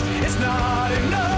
it's not enough.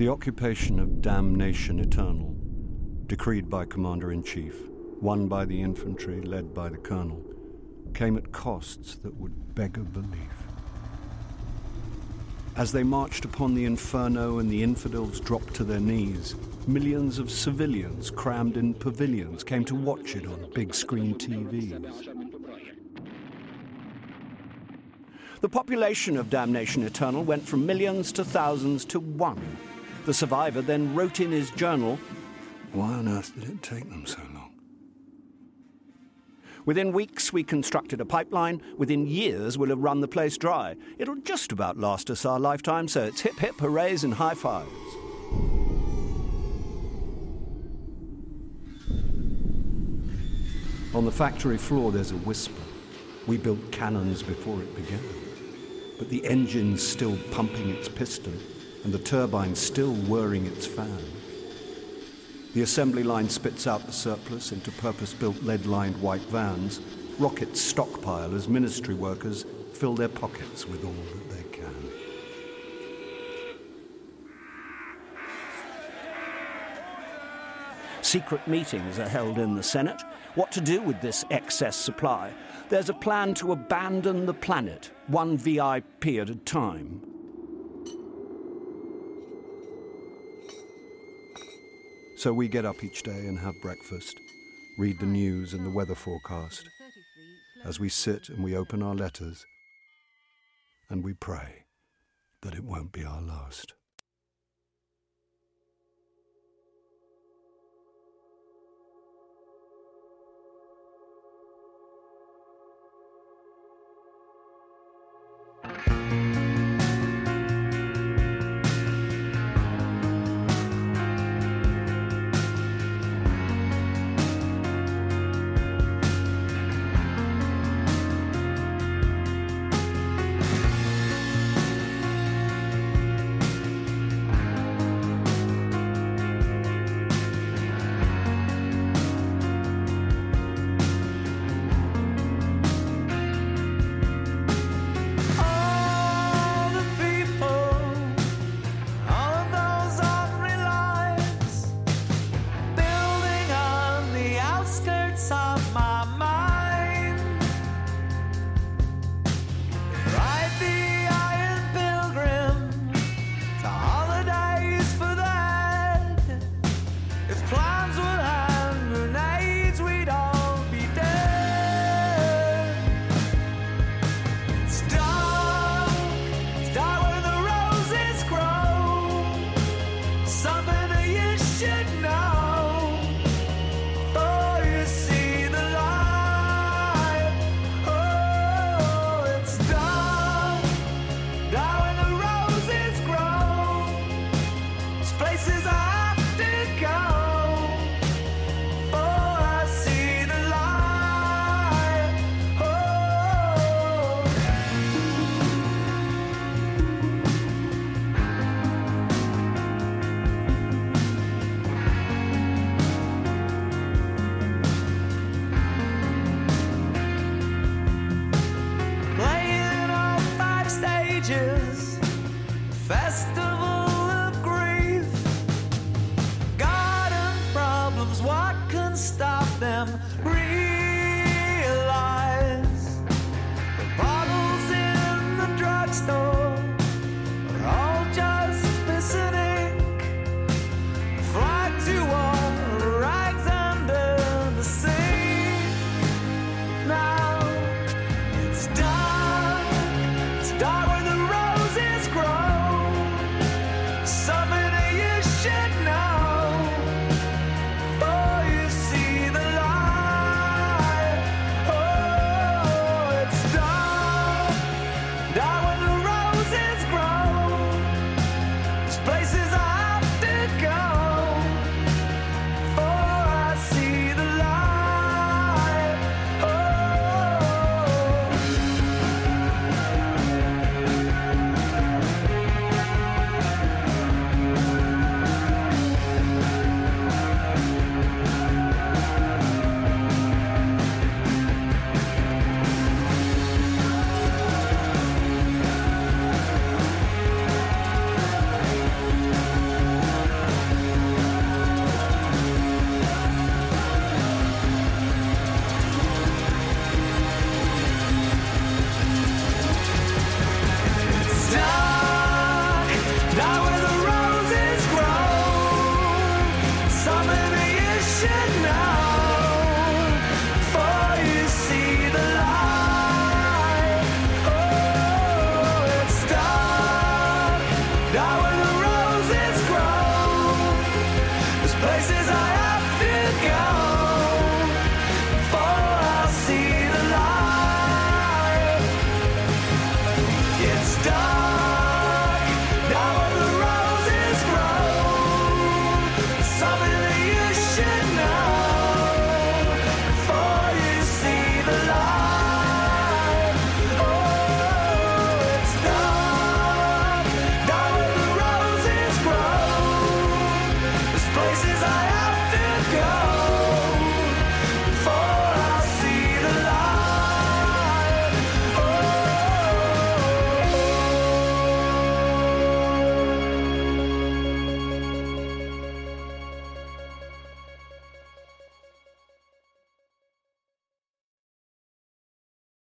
The occupation of Damnation Eternal, decreed by Commander in Chief, won by the infantry, led by the Colonel, came at costs that would beggar belief. As they marched upon the inferno and the infidels dropped to their knees, millions of civilians crammed in pavilions came to watch it on big screen TVs. The population of Damnation Eternal went from millions to thousands to one. The survivor then wrote in his journal, Why on earth did it take them so long? Within weeks, we constructed a pipeline. Within years, we'll have run the place dry. It'll just about last us our lifetime, so it's hip hip hoorays and high fives. On the factory floor, there's a whisper. We built cannons before it began. But the engine's still pumping its piston, and the turbine still whirring its fan. The assembly line spits out the surplus into purpose built lead lined white vans. Rockets stockpile as ministry workers fill their pockets with all that they can. Secret meetings are held in the Senate. What to do with this excess supply? There's a plan to abandon the planet, one VIP at a time. So we get up each day and have breakfast, read the news and the weather forecast, as we sit and we open our letters, and we pray that it won't be our last. All